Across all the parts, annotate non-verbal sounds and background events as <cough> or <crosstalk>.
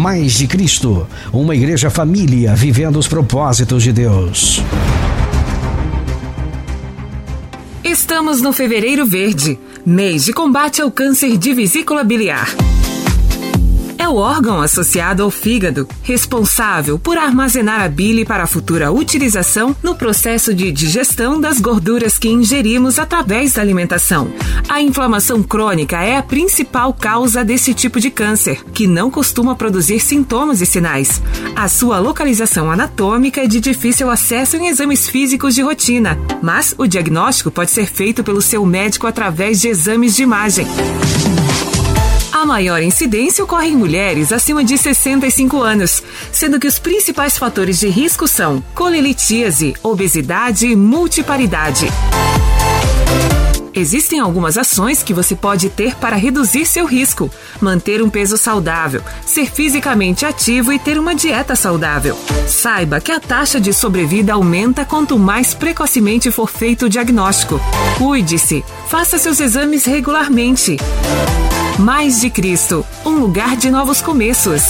Mais de Cristo, uma igreja família vivendo os propósitos de Deus. Estamos no Fevereiro Verde, mês de combate ao câncer de vesícula biliar é o órgão associado ao fígado, responsável por armazenar a bile para a futura utilização no processo de digestão das gorduras que ingerimos através da alimentação. A inflamação crônica é a principal causa desse tipo de câncer, que não costuma produzir sintomas e sinais. A sua localização anatômica é de difícil acesso em exames físicos de rotina, mas o diagnóstico pode ser feito pelo seu médico através de exames de imagem. A maior incidência ocorre em mulheres acima de 65 anos, sendo que os principais fatores de risco são colelitíase, obesidade e multiparidade. Existem algumas ações que você pode ter para reduzir seu risco: manter um peso saudável, ser fisicamente ativo e ter uma dieta saudável. Saiba que a taxa de sobrevida aumenta quanto mais precocemente for feito o diagnóstico. Cuide-se, faça seus exames regularmente. Mais de Cristo, um lugar de novos começos.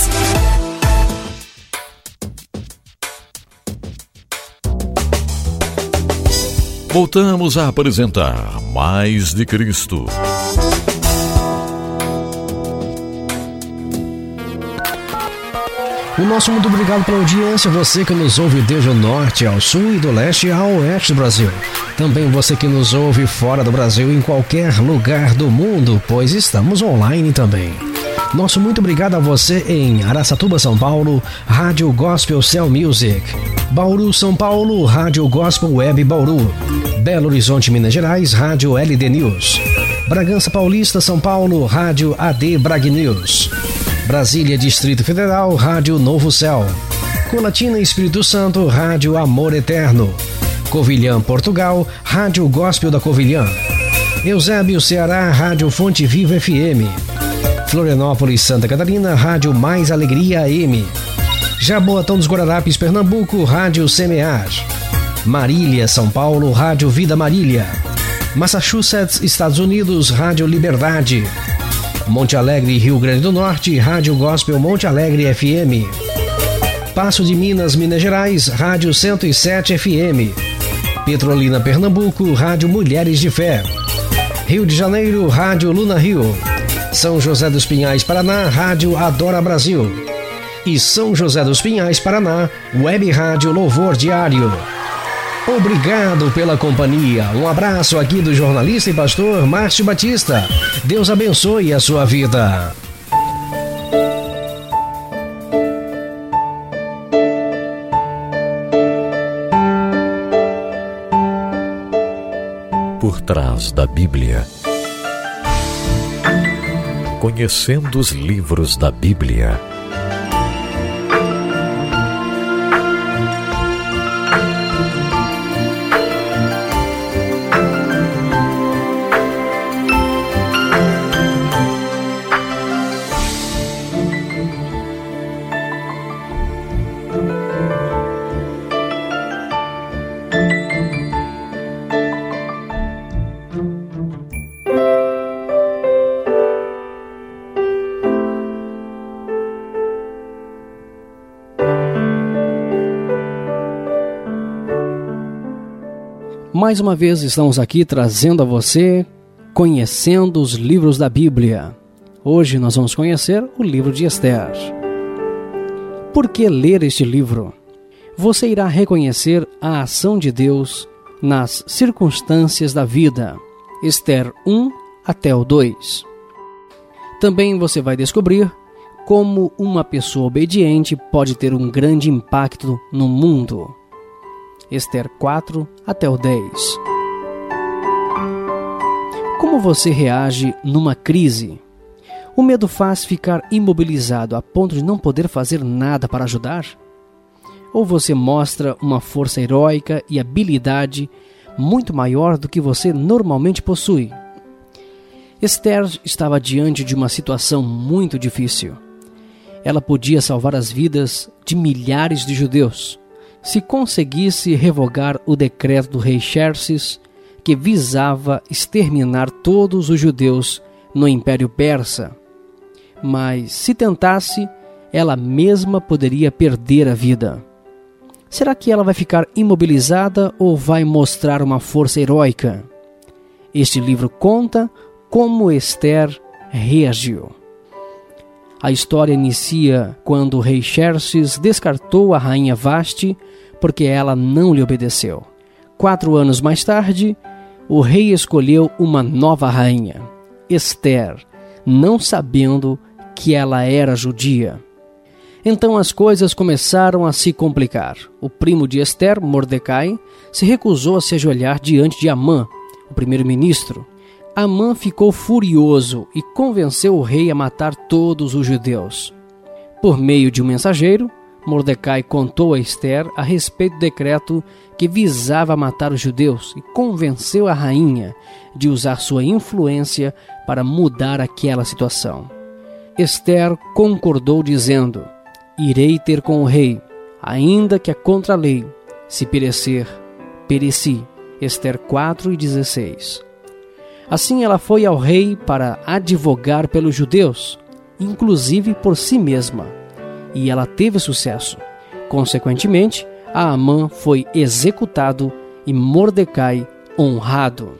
Voltamos a apresentar Mais de Cristo. O nosso muito obrigado pela audiência, você que nos ouve desde o norte ao sul e do leste ao oeste do Brasil. Também você que nos ouve fora do Brasil em qualquer lugar do mundo, pois estamos online também. Nosso muito obrigado a você em Araçatuba, São Paulo, Rádio Gospel Cell Music. Bauru, São Paulo, Rádio Gospel Web Bauru. Belo Horizonte, Minas Gerais, Rádio LD News. Bragança Paulista, São Paulo, Rádio AD Brag News. Brasília, Distrito Federal, Rádio Novo Céu. Colatina, Espírito Santo, Rádio Amor Eterno. Covilhã, Portugal, Rádio Gospel da Covilhã. Eusébio, Ceará, Rádio Fonte Viva FM. Florianópolis, Santa Catarina, Rádio Mais Alegria AM. Jaboatão dos Guararapes, Pernambuco, Rádio Semear. Marília, São Paulo, Rádio Vida Marília. Massachusetts, Estados Unidos, Rádio Liberdade. Monte Alegre, Rio Grande do Norte, Rádio Gospel Monte Alegre FM. Passo de Minas, Minas Gerais, Rádio 107 FM. Petrolina, Pernambuco, Rádio Mulheres de Fé. Rio de Janeiro, Rádio Luna Rio. São José dos Pinhais, Paraná, Rádio Adora Brasil. E São José dos Pinhais, Paraná, Web Rádio Louvor Diário. Obrigado pela companhia. Um abraço aqui do jornalista e pastor Márcio Batista. Deus abençoe a sua vida. Por trás da Bíblia. Conhecendo os livros da Bíblia. Mais uma vez estamos aqui trazendo a você conhecendo os livros da Bíblia. Hoje nós vamos conhecer o livro de Esther. Por que ler este livro? Você irá reconhecer a ação de Deus nas circunstâncias da vida. Esther 1 até o 2. Também você vai descobrir como uma pessoa obediente pode ter um grande impacto no mundo. Esther 4 até o 10. Como você reage numa crise? O medo faz ficar imobilizado a ponto de não poder fazer nada para ajudar? Ou você mostra uma força heróica e habilidade muito maior do que você normalmente possui? Esther estava diante de uma situação muito difícil. Ela podia salvar as vidas de milhares de judeus se conseguisse revogar o decreto do rei Xerxes que visava exterminar todos os judeus no Império Persa. Mas se tentasse, ela mesma poderia perder a vida. Será que ela vai ficar imobilizada ou vai mostrar uma força heróica? Este livro conta como Esther reagiu. A história inicia quando o rei Xerxes descartou a rainha Vasti porque ela não lhe obedeceu. Quatro anos mais tarde, o rei escolheu uma nova rainha, Esther, não sabendo que ela era judia. Então as coisas começaram a se complicar. O primo de Esther, Mordecai, se recusou a se ajoelhar diante de Amã, o primeiro-ministro, Amã ficou furioso e convenceu o rei a matar todos os judeus. Por meio de um mensageiro, Mordecai contou a Esther a respeito do decreto que visava matar os judeus e convenceu a rainha de usar sua influência para mudar aquela situação. Esther concordou, dizendo: Irei ter com o rei, ainda que a contra-lei, se perecer, pereci. Esther 4 e 16. Assim ela foi ao rei para advogar pelos judeus, inclusive por si mesma, e ela teve sucesso. Consequentemente, Amã foi executado e Mordecai honrado.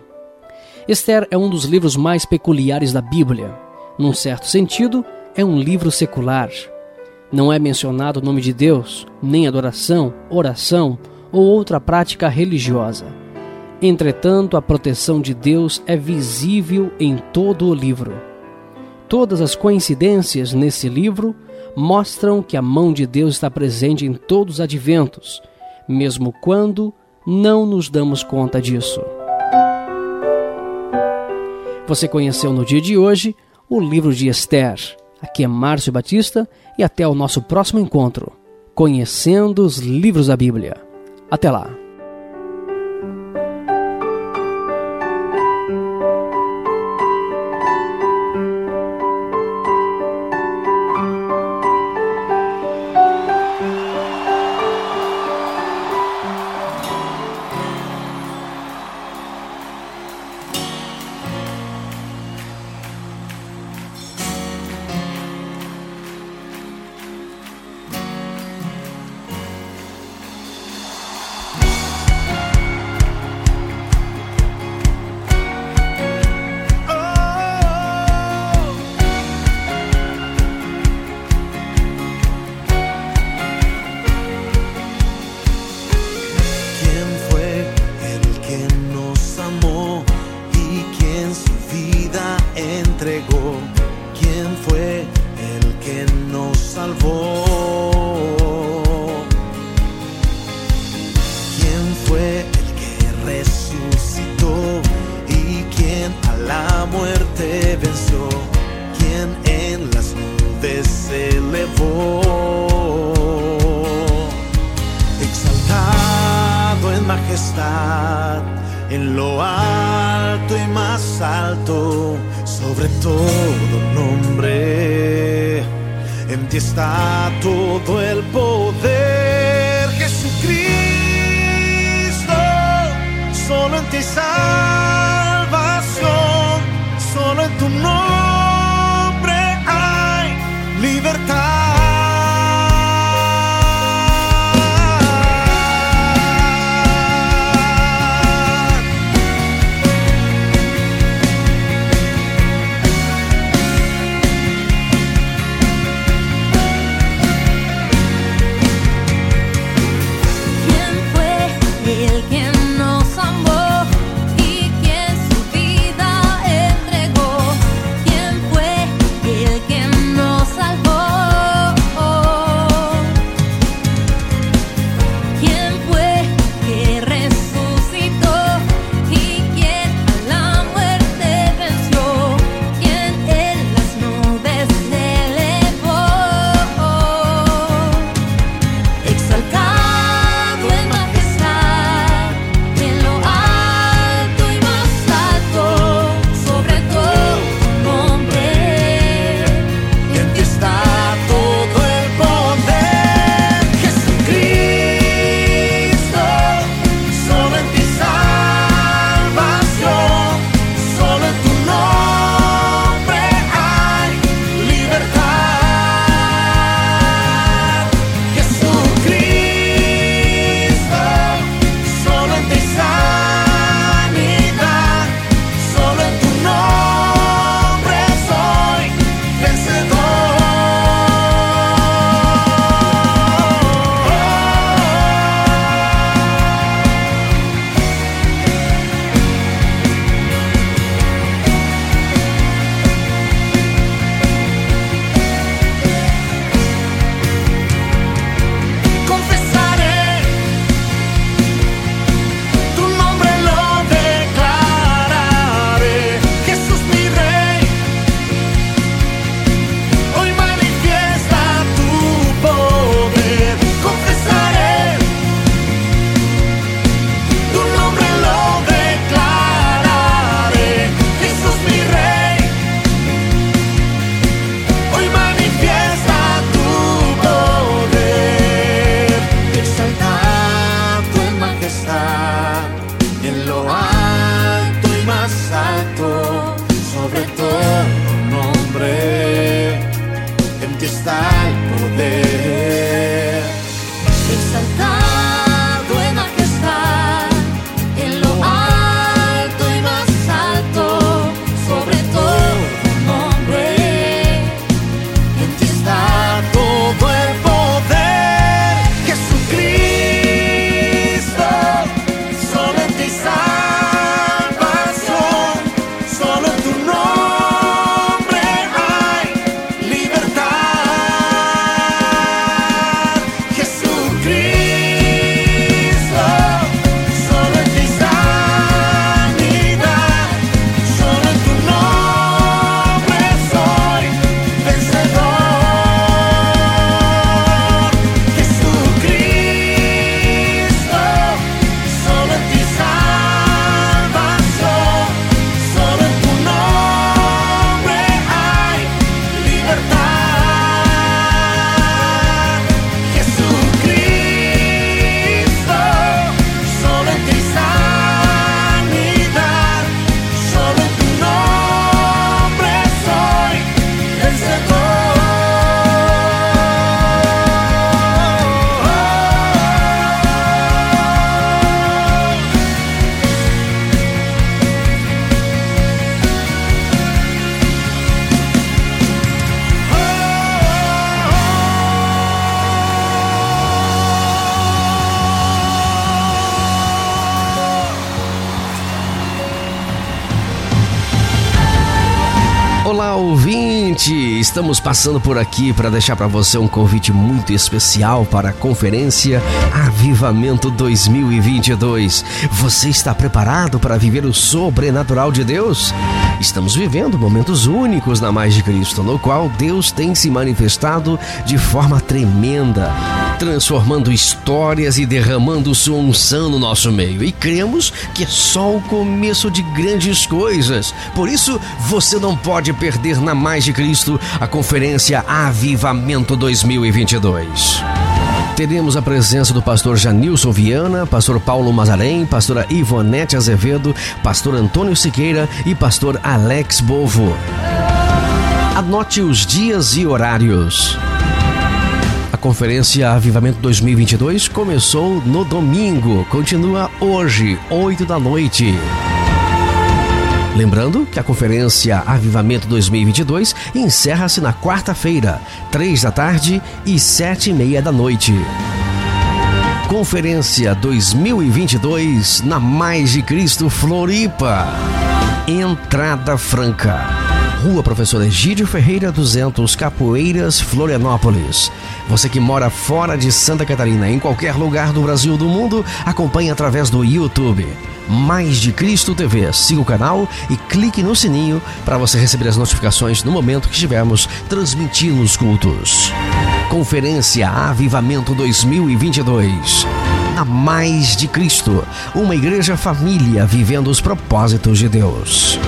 Esther é um dos livros mais peculiares da Bíblia. Num certo sentido, é um livro secular. Não é mencionado o nome de Deus, nem adoração, oração ou outra prática religiosa. Entretanto, a proteção de Deus é visível em todo o livro. Todas as coincidências nesse livro mostram que a mão de Deus está presente em todos os adventos, mesmo quando não nos damos conta disso. Você conheceu no dia de hoje o livro de Esther. Aqui é Márcio Batista e até o nosso próximo encontro, conhecendo os livros da Bíblia. Até lá! Alto, sobre todo nombre. En ti está todo el poder, estamos passando por aqui para deixar para você um convite muito especial para a conferência Avivamento 2022. Você está preparado para viver o sobrenatural de Deus? Estamos vivendo momentos únicos na Mais de Cristo, no qual Deus tem se manifestado de forma tremenda, transformando histórias e derramando sua unção no nosso meio. E cremos que é só o começo de grandes coisas. Por isso, você não pode perder na Mais de Cristo a conferência Avivamento 2022 teremos a presença do pastor Janilson Viana, pastor Paulo Mazarém, pastora Ivonete Azevedo, pastor Antônio Siqueira e pastor Alex Bovo. Anote os dias e horários. Conferência Avivamento 2022 começou no domingo, continua hoje, 8 da noite. Lembrando que a conferência Avivamento 2022 encerra-se na quarta-feira, três da tarde e sete e meia da noite. Conferência 2022 na Mais de Cristo Floripa. Entrada franca. Rua Professor Egídio Ferreira 200, Capoeiras, Florianópolis. Você que mora fora de Santa Catarina, em qualquer lugar do Brasil do mundo, acompanhe através do YouTube. Mais de Cristo TV. Siga o canal e clique no sininho para você receber as notificações no momento que estivermos transmitindo os cultos. Conferência Avivamento 2022. Na Mais de Cristo, uma igreja família vivendo os propósitos de Deus.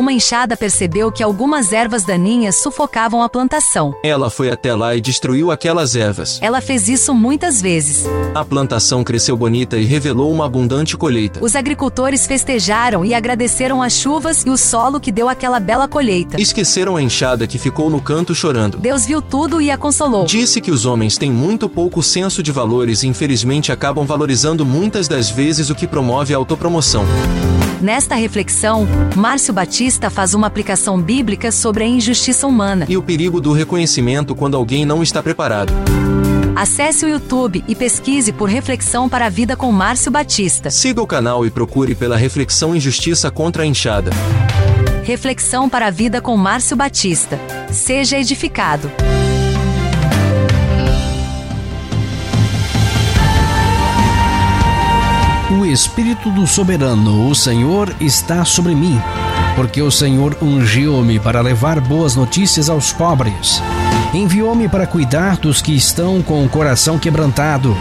Uma enxada percebeu que algumas ervas daninhas sufocavam a plantação. Ela foi até lá e destruiu aquelas ervas. Ela fez isso muitas vezes. A plantação cresceu bonita e revelou uma abundante colheita. Os agricultores festejaram e agradeceram as chuvas e o solo que deu aquela bela colheita. Esqueceram a enxada que ficou no canto chorando. Deus viu tudo e a consolou. Disse que os homens têm muito pouco senso de valores e infelizmente acabam valorizando muitas das vezes o que promove a autopromoção. Nesta reflexão, Márcio Batista faz uma aplicação bíblica sobre a injustiça humana e o perigo do reconhecimento quando alguém não está preparado. Acesse o YouTube e pesquise por Reflexão para a Vida com Márcio Batista. Siga o canal e procure pela Reflexão Injustiça contra a Enxada. Reflexão para a Vida com Márcio Batista. Seja edificado. Espírito do Soberano, o Senhor, está sobre mim, porque o Senhor ungiu-me para levar boas notícias aos pobres. Enviou-me para cuidar dos que estão com o coração quebrantado,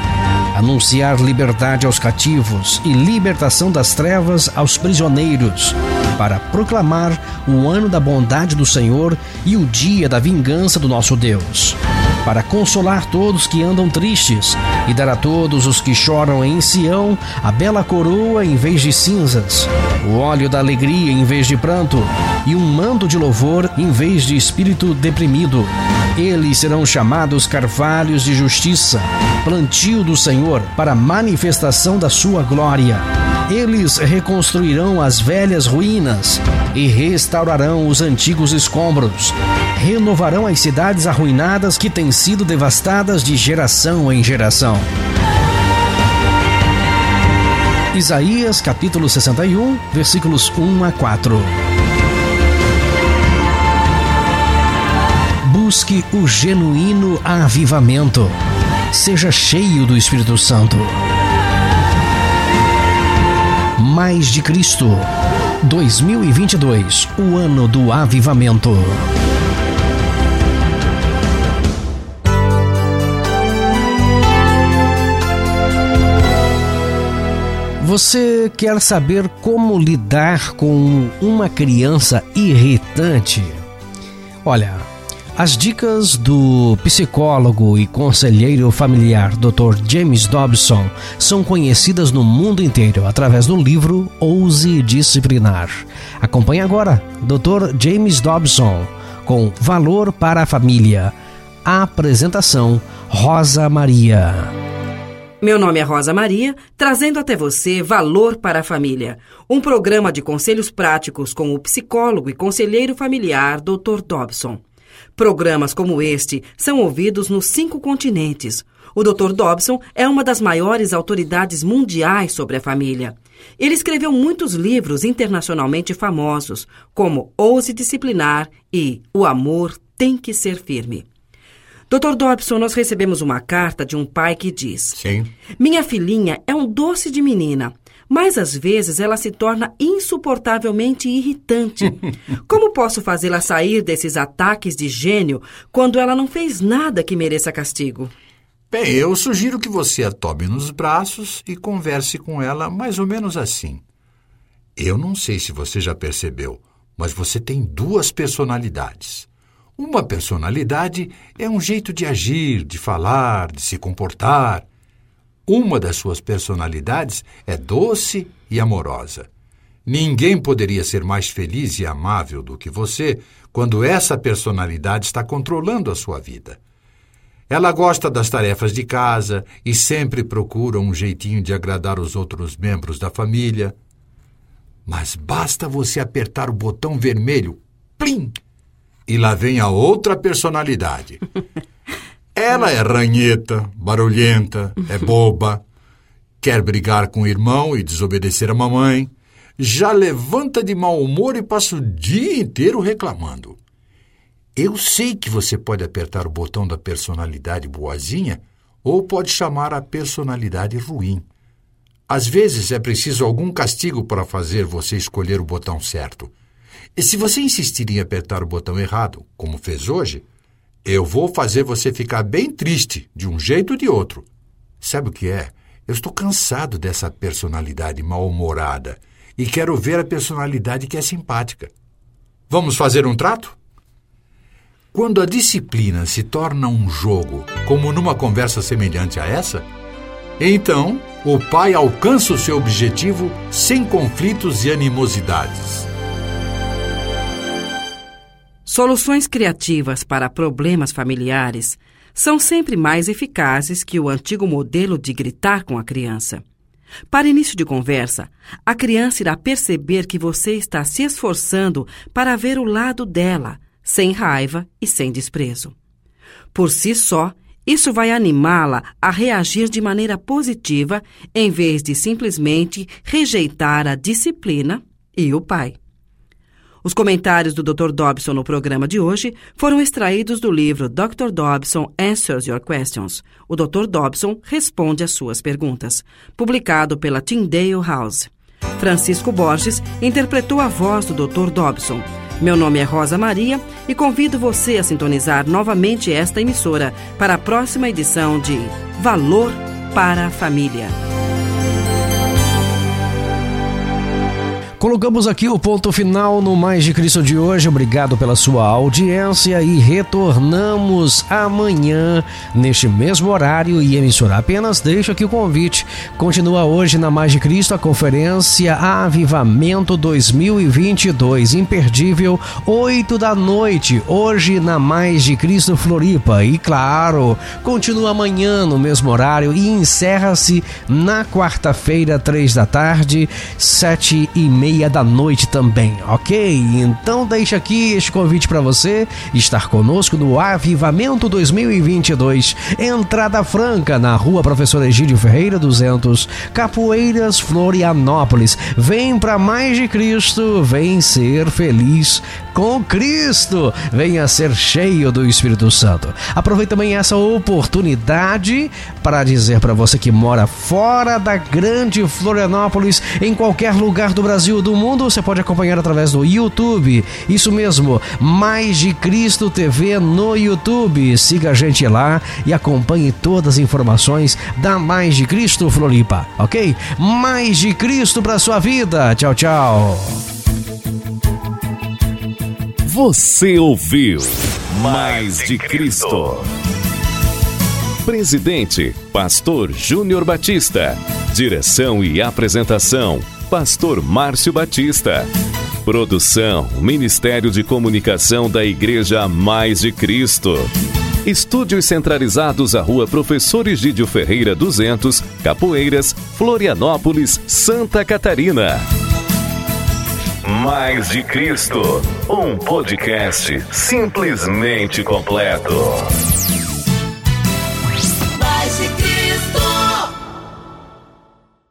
anunciar liberdade aos cativos e libertação das trevas aos prisioneiros, para proclamar o ano da bondade do Senhor e o dia da vingança do nosso Deus para consolar todos que andam tristes e dar a todos os que choram em Sião a bela coroa em vez de cinzas, o óleo da alegria em vez de pranto e um manto de louvor em vez de espírito deprimido. Eles serão chamados carvalhos de justiça, plantio do Senhor para manifestação da sua glória. Eles reconstruirão as velhas ruínas e restaurarão os antigos escombros. Renovarão as cidades arruinadas que têm sido devastadas de geração em geração. Isaías capítulo 61, versículos 1 a 4. Busque o genuíno avivamento. Seja cheio do Espírito Santo. Mais de Cristo. 2022, o ano do avivamento. Você quer saber como lidar com uma criança irritante? Olha, as dicas do psicólogo e conselheiro familiar Dr. James Dobson são conhecidas no mundo inteiro através do livro Ouse Disciplinar. Acompanhe agora Dr. James Dobson com Valor para a Família. A apresentação Rosa Maria. Meu nome é Rosa Maria, trazendo até você Valor para a Família, um programa de conselhos práticos com o psicólogo e conselheiro familiar Dr. Dobson. Programas como este são ouvidos nos cinco continentes. O Dr. Dobson é uma das maiores autoridades mundiais sobre a família. Ele escreveu muitos livros internacionalmente famosos, como Ouse Disciplinar e O Amor Tem que Ser Firme. Dr. Dobson, nós recebemos uma carta de um pai que diz: Sim. Minha filhinha é um doce de menina, mas às vezes ela se torna insuportavelmente irritante. <laughs> Como posso fazê-la sair desses ataques de gênio quando ela não fez nada que mereça castigo? Bem, eu sugiro que você a tome nos braços e converse com ela mais ou menos assim. Eu não sei se você já percebeu, mas você tem duas personalidades. Uma personalidade é um jeito de agir, de falar, de se comportar. Uma das suas personalidades é doce e amorosa. Ninguém poderia ser mais feliz e amável do que você quando essa personalidade está controlando a sua vida. Ela gosta das tarefas de casa e sempre procura um jeitinho de agradar os outros membros da família. Mas basta você apertar o botão vermelho, plim, e lá vem a outra personalidade. <laughs> Ela é ranheta, barulhenta, é boba, quer brigar com o irmão e desobedecer a mamãe, já levanta de mau humor e passa o dia inteiro reclamando. Eu sei que você pode apertar o botão da personalidade boazinha ou pode chamar a personalidade ruim. Às vezes é preciso algum castigo para fazer você escolher o botão certo. E se você insistir em apertar o botão errado, como fez hoje, eu vou fazer você ficar bem triste, de um jeito ou de outro. Sabe o que é? Eu estou cansado dessa personalidade mal-humorada e quero ver a personalidade que é simpática. Vamos fazer um trato? Quando a disciplina se torna um jogo, como numa conversa semelhante a essa, então o pai alcança o seu objetivo sem conflitos e animosidades. Soluções criativas para problemas familiares são sempre mais eficazes que o antigo modelo de gritar com a criança. Para início de conversa, a criança irá perceber que você está se esforçando para ver o lado dela, sem raiva e sem desprezo. Por si só, isso vai animá-la a reagir de maneira positiva em vez de simplesmente rejeitar a disciplina e o pai. Os comentários do Dr. Dobson no programa de hoje foram extraídos do livro Dr. Dobson Answers Your Questions. O Dr. Dobson responde às suas perguntas, publicado pela Tyndale House. Francisco Borges interpretou a voz do Dr. Dobson. Meu nome é Rosa Maria e convido você a sintonizar novamente esta emissora para a próxima edição de Valor para a Família. Colocamos aqui o ponto final no Mais de Cristo de hoje. Obrigado pela sua audiência e retornamos amanhã neste mesmo horário e emissora. Apenas deixo aqui o convite. Continua hoje na Mais de Cristo a conferência Avivamento 2022, imperdível, 8 da noite, hoje na Mais de Cristo Floripa. E claro, continua amanhã no mesmo horário e encerra-se na quarta-feira, 3 da tarde, 7 e meia meia da noite também, ok? Então deixa aqui este convite para você estar conosco no Avivamento 2022, entrada franca na Rua Professor Egídio Ferreira 200, Capoeiras, Florianópolis. Vem para mais de Cristo, vem ser feliz com Cristo, venha ser cheio do Espírito Santo. Aproveite também essa oportunidade para dizer para você que mora fora da grande Florianópolis, em qualquer lugar do Brasil do mundo, você pode acompanhar através do YouTube. Isso mesmo, Mais de Cristo TV no YouTube. Siga a gente lá e acompanhe todas as informações da Mais de Cristo Floripa, ok? Mais de Cristo para sua vida. Tchau, tchau. Você ouviu Mais de Cristo. Presidente, Pastor Júnior Batista. Direção e apresentação, Pastor Márcio Batista. Produção, Ministério de Comunicação da Igreja Mais de Cristo. Estúdios centralizados à Rua Professor Egídio Ferreira 200, Capoeiras, Florianópolis, Santa Catarina. Mais de Cristo, um podcast simplesmente completo.